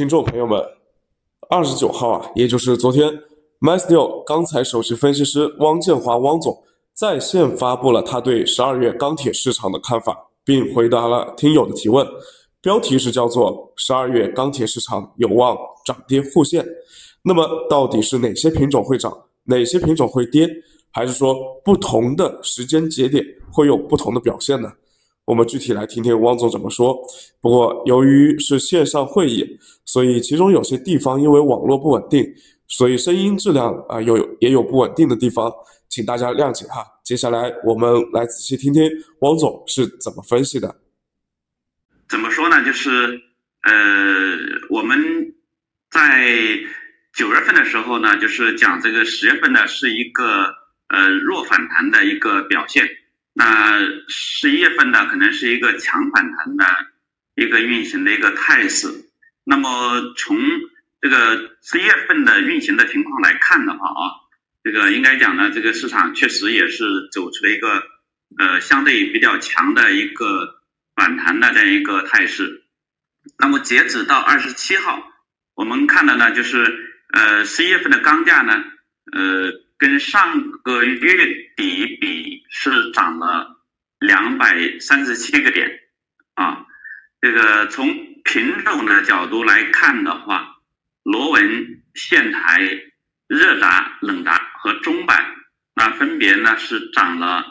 听众朋友们，二十九号啊，也就是昨天，MySteel 钢材首席分析师汪建华汪总在线发布了他对十二月钢铁市场的看法，并回答了听友的提问。标题是叫做“十二月钢铁市场有望涨跌互现”。那么，到底是哪些品种会涨，哪些品种会跌，还是说不同的时间节点会有不同的表现呢？我们具体来听听汪总怎么说。不过由于是线上会议，所以其中有些地方因为网络不稳定，所以声音质量啊有也有不稳定的地方，请大家谅解哈。接下来我们来仔细听听汪总是怎么分析的。怎么说呢？就是呃，我们在九月份的时候呢，就是讲这个十月份呢是一个呃弱反弹的一个表现。那十一月份呢，可能是一个强反弹的一个运行的一个态势。那么从这个十一月份的运行的情况来看的话啊，这个应该讲呢，这个市场确实也是走出了一个呃相对比较强的一个反弹的这样一个态势。那么截止到二十七号，我们看到呢，就是呃十一月份的钢价呢，呃。跟上个月底比是涨了两百三十七个点，啊，这个从品种的角度来看的话，螺纹、线材、热轧、冷轧和中板，那分别呢是涨了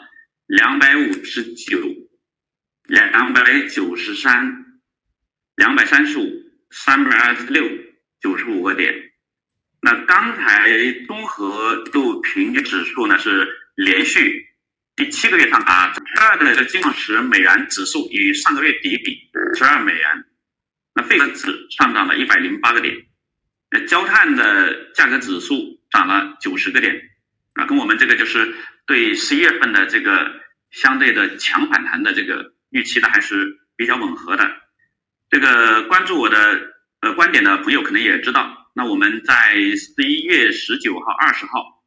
两百五十九、两百九十三、两百三十五、三百二十六、九十五个点。那刚才综合度平均指数呢是连续第七个月上涨，十二的金矿石美元指数与上个月底比十二美元，那废纸上涨了一百零八个点，那焦炭的价格指数涨了九十个点，啊，跟我们这个就是对十一月份的这个相对的强反弹的这个预期呢还是比较吻合的，这个关注我的呃观点的朋友可能也知道。那我们在十一月十九号、二十号，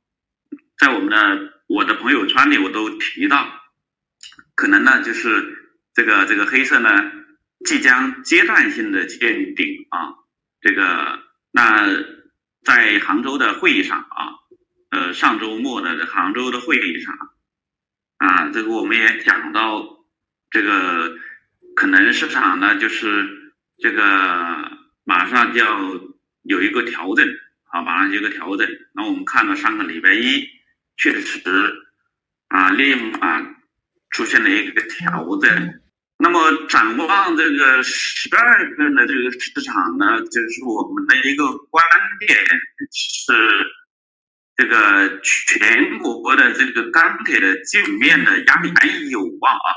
在我们的我的朋友圈里，我都提到，可能呢就是这个这个黑色呢即将阶段性的见顶啊，这个那在杭州的会议上啊，呃上周末的杭州的会议上啊，这个我们也讲到，这个可能市场呢就是这个马上就要。有一个调整，啊，马上有一个调整。那我们看到上个礼拜一，确实啊，立马出现了一个调整。那么展望这个十二月份的这个市场呢，就是我们的一个观点是，这个全国的这个钢铁的基本面的压力还有望啊，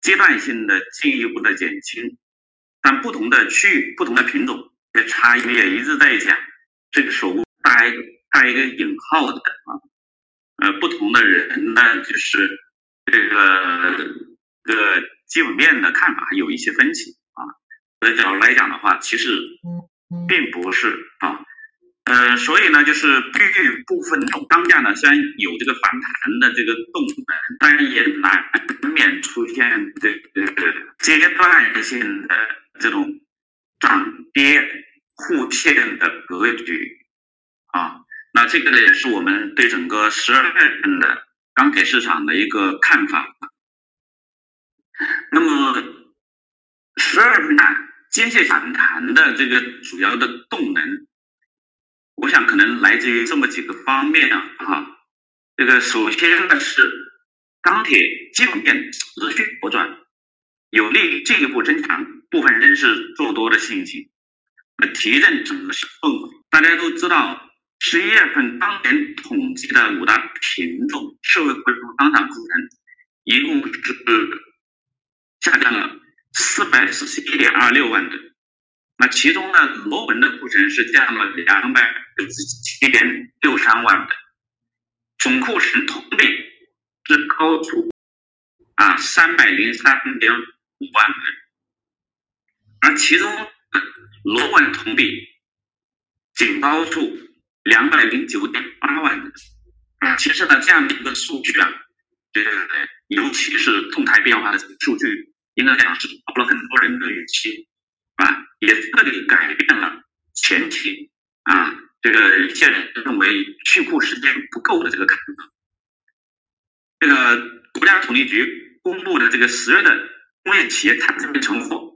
阶段性的进一步的减轻，但不同的区域、不同的品种。这差异也一直在讲，这个手带带一个引号的啊，呃，不同的人呢，就是这个这个基本面的看法有一些分歧啊。这角度来讲的话，其实并不是啊，呃，所以呢，就是对于部分种钢价呢，虽然有这个反弹的这个动能，但也难免出现这个阶段性的这种。涨跌互现的格局啊，那这个呢也是我们对整个十二月份的钢铁市场的一个看法。那么十二月份间歇反弹的这个主要的动能，我想可能来自于这么几个方面啊。哈，这个首先呢是钢铁基本面持续好转，有利于进一步增强。部分人士做多的心情，那提振整个氛围。大家都知道，十一月份当年统计的五大品种社会恢复钢厂库存，一共是下降了四百四十一点二六万吨。那其中呢，螺纹的库存是降了两百九十七点六三万吨，总库存同比是高出啊三百零三点五万吨。其中，螺纹同比仅高出两百零九点八万吨。其实呢，这样的一个数据啊，这个尤其是动态变化的数据，应该讲是超了很多人的预期，啊，也彻底改变了前提啊，这个一些人认为去库时间不够的这个看法。这个国家统计局公布的这个十月的工业企业产品存货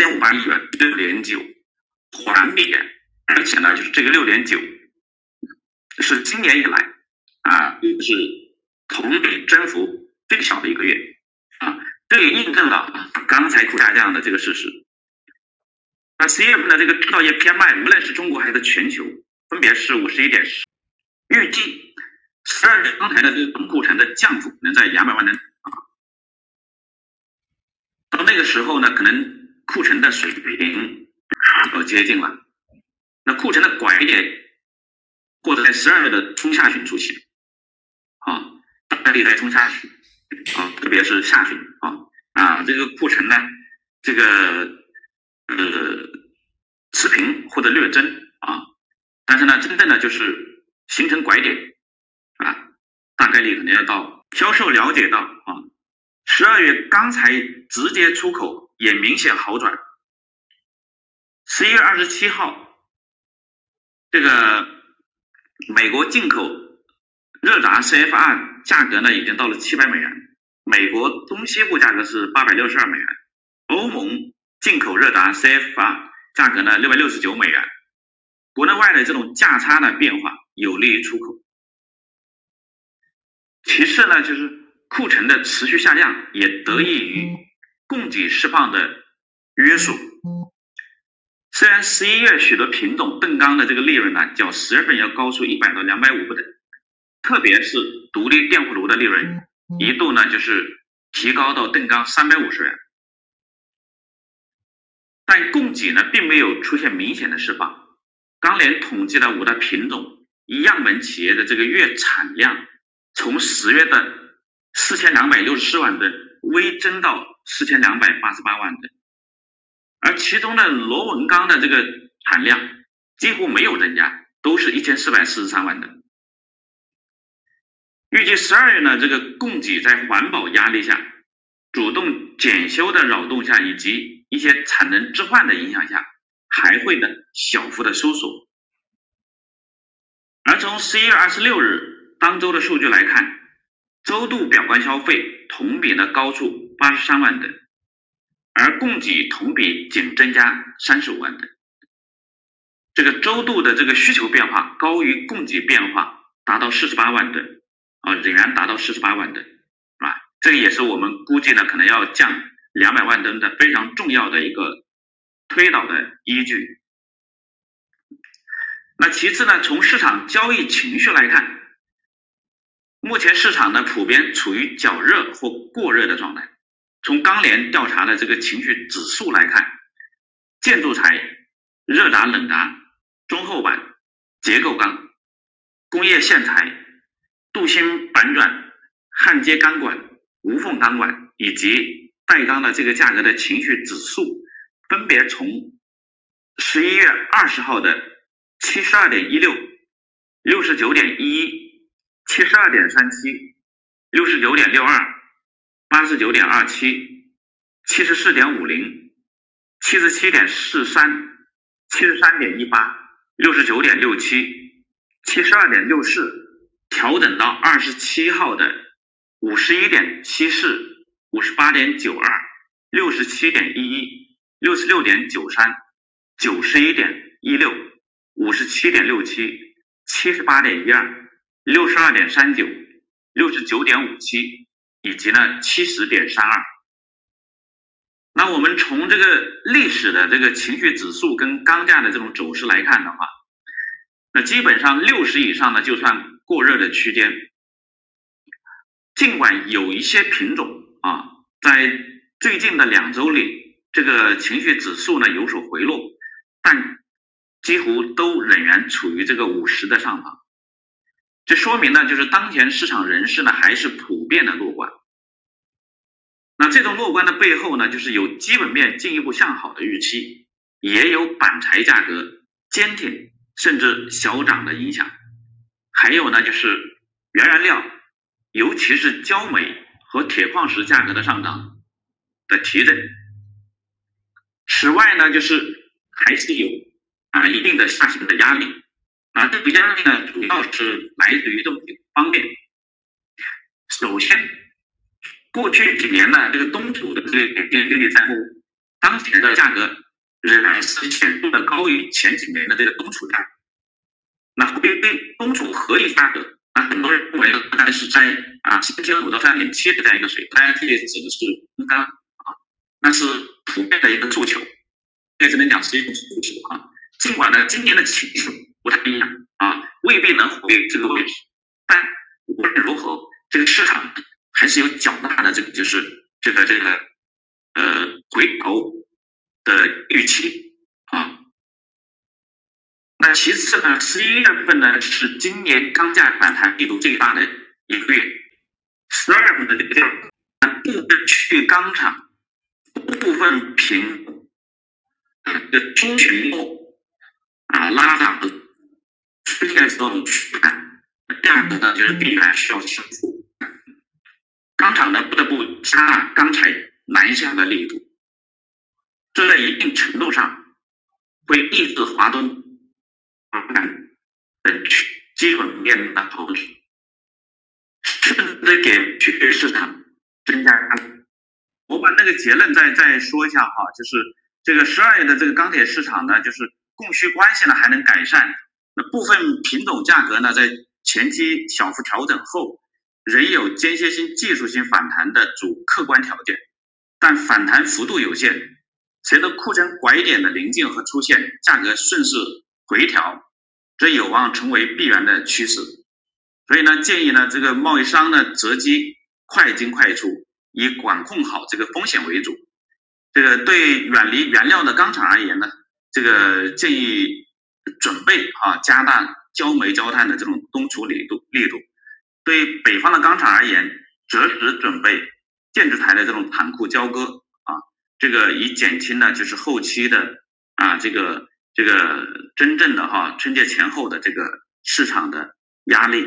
点五八亿元，六点九环比，而且呢，就是这个六点九是今年以来啊，是同比增幅最小的一个月啊，这也印证了刚才下降的这个事实。那十月份的这个制造业 PMI，无论是中国还是全球，分别是五十一点十，预计。十二月刚才的这个库存的降幅能在两百万吨啊，到那个时候呢，可能库存的水平要接近了。那库存的拐点或者在十二月的中下旬出现，啊，大概率在中下旬啊，特别是下旬啊啊，这个库存呢，这个呃持平或者略增啊，但是呢，真正的就是形成拐点啊。大概率可能要到销售了解到啊，十二月钢材直接出口也明显好转。十一月二十七号，这个美国进口热轧 CFR 价格呢已经到了七百美元，美国东西部价格是八百六十二美元，欧盟进口热轧 CFR 价格呢六百六十九美元，国内外的这种价差的变化有利于出口。其次呢，就是库存的持续下降，也得益于供给释放的约束。虽然十一月许多品种邓钢的这个利润呢，较十月份要高出一百到两百五不等，特别是独立电弧炉的利润一度呢就是提高到邓钢三百五十元，但供给呢并没有出现明显的释放。钢联统计了五大品种一样本企业的这个月产量。从十月的四千两百六十四万吨微增到四千两百八十八万吨，而其中的螺纹钢的这个产量几乎没有增加，都是一千四百四十三万吨。预计十二月呢，这个供给在环保压力下、主动检修的扰动下，以及一些产能置换的影响下，还会呢小幅的收缩。而从十一月二十六日。当周的数据来看，周度表观消费同比呢高出八十三万吨，而供给同比仅增加三十五万吨。这个周度的这个需求变化高于供给变化，达到四十八万吨啊，仍然达到四十八万吨啊，这个也是我们估计呢可能要降两百万吨的非常重要的一个推导的依据。那其次呢，从市场交易情绪来看。目前市场呢普遍处于较热或过热的状态。从钢联调查的这个情绪指数来看，建筑材、热轧冷轧、中厚板、结构钢、工业线材、镀锌板转、焊接钢管、无缝钢管以及带钢的这个价格的情绪指数，分别从十一月二十号的七十二点一六、六十九点一一。七十二点三七，六十九点六二，八十九点二七，七十四点五零，七十七点四三，七十三点一八，六十九点六七，七十二点六四，调整到二十七号的五十一点七四，五十八点九二，六十七点一一，六十六点九三，九十一点一六，五十七点六七，七十八点一二。六十二点三九，六十九点五七，以及呢七十点三二。那我们从这个历史的这个情绪指数跟钢价的这种走势来看的话，那基本上六十以上呢就算过热的区间。尽管有一些品种啊，在最近的两周里，这个情绪指数呢有所回落，但几乎都仍然处于这个五十的上方。这说明呢，就是当前市场人士呢还是普遍的乐观。那这种乐观的背后呢，就是有基本面进一步向好的预期，也有板材价格坚挺甚至小涨的影响，还有呢就是原燃料，尤其是焦煤和铁矿石价格的上涨的提振。此外呢，就是还是有啊一定的下行的压力。啊，这个压力呢，主要是来自于这么几个方面。首先，过去几年呢，这个东储的这个典型利率债务当前的价格仍然是显著的高于前几年的这个东储价。那对对东储合理价格，那很多人认为大概是在啊三千五到三点七的这样一个水平，当然这里指的是应该啊，那是普遍的一个诉求，在这边讲是一种诉求啊。尽管呢，今年的情绪不太一样啊，未必能回这个位置，但无论如何，这个市场还是有较大的这个就是这个这个呃回头的预期啊。那其次呢，十一月份呢是今年钢价反弹力度最大的一个月，十二月份的这个部分去钢厂部分平的中旬末啊拉涨出现这种趋势，第二个呢就是必然需要修复，钢厂呢不得不加大钢材南下的力度，这在一定程度上会抑制华东。等基本面的投资，甚至给区域市场增加压力。我把那个结论再再说一下哈，就是这个十二月的这个钢铁市场呢，就是供需关系呢还能改善，那部分品种价格呢在前期小幅调整后，仍有间歇性技术性反弹的主客观条件，但反弹幅度有限，随着库存拐点的临近和出现，价格顺势。回调，这有望成为必然的趋势，所以呢，建议呢，这个贸易商呢择机快进快出，以管控好这个风险为主。这个对远离原料的钢厂而言呢，这个建议准备啊加大焦煤焦炭的这种冬储力度力度。对北方的钢厂而言，择时准备建筑材的这种盘库交割啊，这个以减轻呢就是后期的啊这个。这个真正的哈春节前后的这个市场的压力。